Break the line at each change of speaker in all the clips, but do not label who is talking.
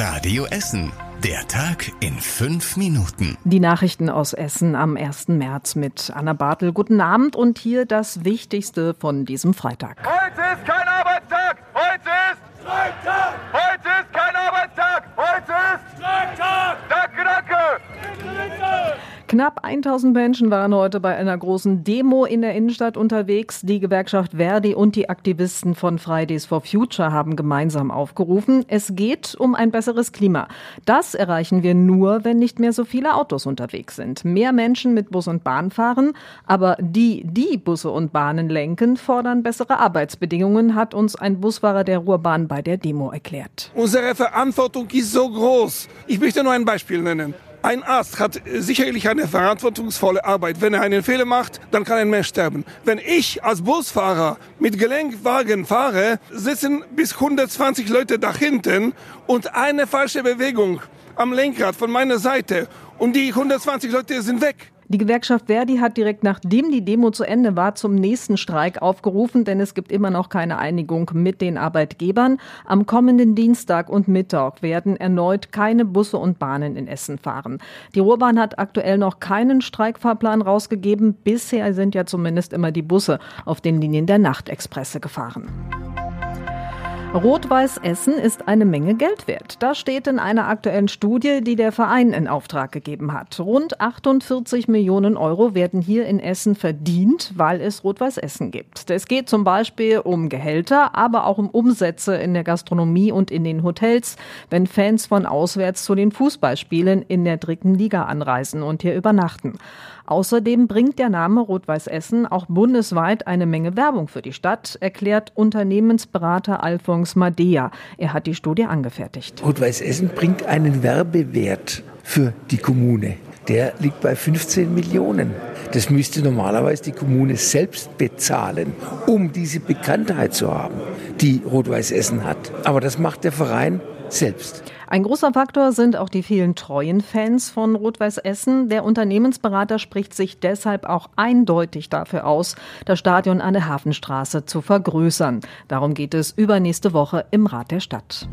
Radio Essen. Der Tag in fünf Minuten.
Die Nachrichten aus Essen am 1. März mit Anna Bartel. Guten Abend und hier das Wichtigste von diesem Freitag.
Heute ist kein Arbeitstag! Heute ist Streiktag! Heute ist kein Arbeitstag! Heute ist Streiktag! Danke, danke!
Knapp 1000 Menschen waren heute bei einer großen Demo in der Innenstadt unterwegs. Die Gewerkschaft Verdi und die Aktivisten von Fridays for Future haben gemeinsam aufgerufen. Es geht um ein besseres Klima. Das erreichen wir nur, wenn nicht mehr so viele Autos unterwegs sind. Mehr Menschen mit Bus und Bahn fahren, aber die, die Busse und Bahnen lenken, fordern bessere Arbeitsbedingungen, hat uns ein Busfahrer der Ruhrbahn bei der Demo erklärt.
Unsere Verantwortung ist so groß. Ich möchte nur ein Beispiel nennen. Ein Arzt hat sicherlich eine verantwortungsvolle Arbeit. Wenn er einen Fehler macht, dann kann ein Mensch sterben. Wenn ich als Busfahrer mit Gelenkwagen fahre, sitzen bis 120 Leute da hinten und eine falsche Bewegung am Lenkrad von meiner Seite und die 120 Leute sind weg.
Die Gewerkschaft Verdi hat direkt nachdem die Demo zu Ende war zum nächsten Streik aufgerufen, denn es gibt immer noch keine Einigung mit den Arbeitgebern. Am kommenden Dienstag und Mittag werden erneut keine Busse und Bahnen in Essen fahren. Die Ruhrbahn hat aktuell noch keinen Streikfahrplan rausgegeben. Bisher sind ja zumindest immer die Busse auf den Linien der Nachtexpresse gefahren. Rot-Weiß Essen ist eine Menge Geld wert. Das steht in einer aktuellen Studie, die der Verein in Auftrag gegeben hat. Rund 48 Millionen Euro werden hier in Essen verdient, weil es Rot-Weiß Essen gibt. Es geht zum Beispiel um Gehälter, aber auch um Umsätze in der Gastronomie und in den Hotels, wenn Fans von auswärts zu den Fußballspielen in der dritten Liga anreisen und hier übernachten. Außerdem bringt der Name Rot-Weiß Essen auch bundesweit eine Menge Werbung für die Stadt, erklärt Unternehmensberater Alphonse Madea. Er hat die Studie angefertigt.
Rot-Weiß Essen bringt einen Werbewert für die Kommune. Der liegt bei 15 Millionen. Das müsste normalerweise die Kommune selbst bezahlen, um diese Bekanntheit zu haben, die Rot-Weiß Essen hat. Aber das macht der Verein selbst.
Ein großer Faktor sind auch die vielen treuen Fans von Rot-Weiß Essen. Der Unternehmensberater spricht sich deshalb auch eindeutig dafür aus, das Stadion an der Hafenstraße zu vergrößern. Darum geht es übernächste Woche im Rat der Stadt.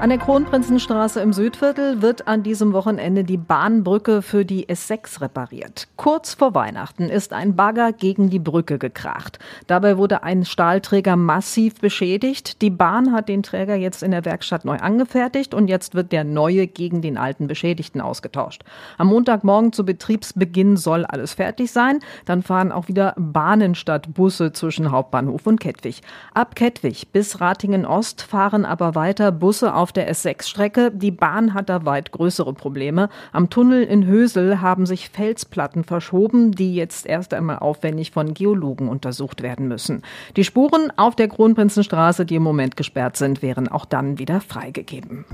An der Kronprinzenstraße im Südviertel wird an diesem Wochenende die Bahnbrücke für die S6 repariert. Kurz vor Weihnachten ist ein Bagger gegen die Brücke gekracht. Dabei wurde ein Stahlträger massiv beschädigt. Die Bahn hat den Träger jetzt in der Werkstatt neu angefertigt und jetzt wird der neue gegen den alten Beschädigten ausgetauscht. Am Montagmorgen zu Betriebsbeginn soll alles fertig sein. Dann fahren auch wieder Bahnen statt Busse zwischen Hauptbahnhof und Kettwig. Ab Kettwig bis Ratingen Ost fahren aber weiter Busse auf auf der S6-Strecke. Die Bahn hat da weit größere Probleme. Am Tunnel in Hösel haben sich Felsplatten verschoben, die jetzt erst einmal aufwendig von Geologen untersucht werden müssen. Die Spuren auf der Kronprinzenstraße, die im Moment gesperrt sind, wären auch dann wieder freigegeben.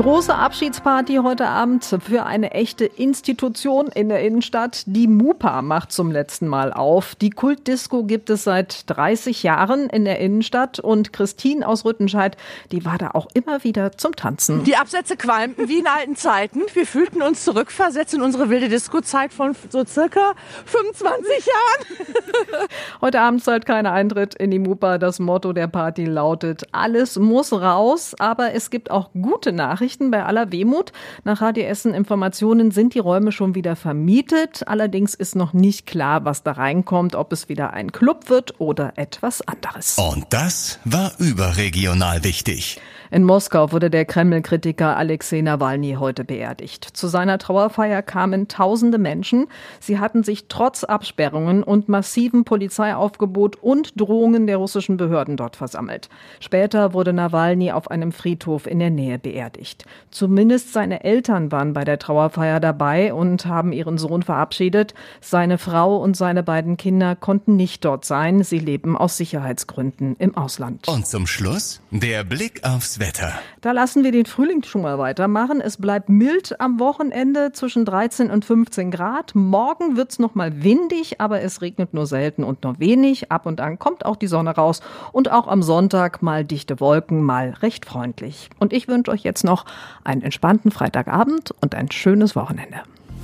Große Abschiedsparty heute Abend für eine echte Institution in der Innenstadt. Die Mupa macht zum letzten Mal auf. Die Kultdisco gibt es seit 30 Jahren in der Innenstadt und Christine aus Rüttenscheid, die war da auch immer wieder zum Tanzen.
Die Absätze qualmten wie in alten Zeiten. Wir fühlten uns zurückversetzt in unsere wilde Disco-Zeit von so circa 25 Jahren.
heute Abend zahlt keiner Eintritt in die Mupa. Das Motto der Party lautet, alles muss raus, aber es gibt auch gute Nachrichten. Nachrichten bei aller Wehmut. Nach Radio Essen Informationen sind die Räume schon wieder vermietet. Allerdings ist noch nicht klar, was da reinkommt, ob es wieder ein Club wird oder etwas anderes.
Und das war überregional wichtig.
In Moskau wurde der Kreml-Kritiker Alexei Nawalny heute beerdigt. Zu seiner Trauerfeier kamen tausende Menschen. Sie hatten sich trotz Absperrungen und massivem Polizeiaufgebot und Drohungen der russischen Behörden dort versammelt. Später wurde Nawalny auf einem Friedhof in der Nähe beerdigt. Zumindest seine Eltern waren bei der Trauerfeier dabei und haben ihren Sohn verabschiedet. Seine Frau und seine beiden Kinder konnten nicht dort sein. Sie leben aus Sicherheitsgründen im Ausland.
Und zum Schluss der Blick aufs Wetter.
Da lassen wir den Frühling schon mal weitermachen. Es bleibt mild am Wochenende zwischen 13 und 15 Grad. Morgen wird es noch mal windig, aber es regnet nur selten und nur wenig. Ab und an kommt auch die Sonne raus und auch am Sonntag mal dichte Wolken, mal recht freundlich. Und ich wünsche euch jetzt noch einen entspannten Freitagabend und ein schönes Wochenende.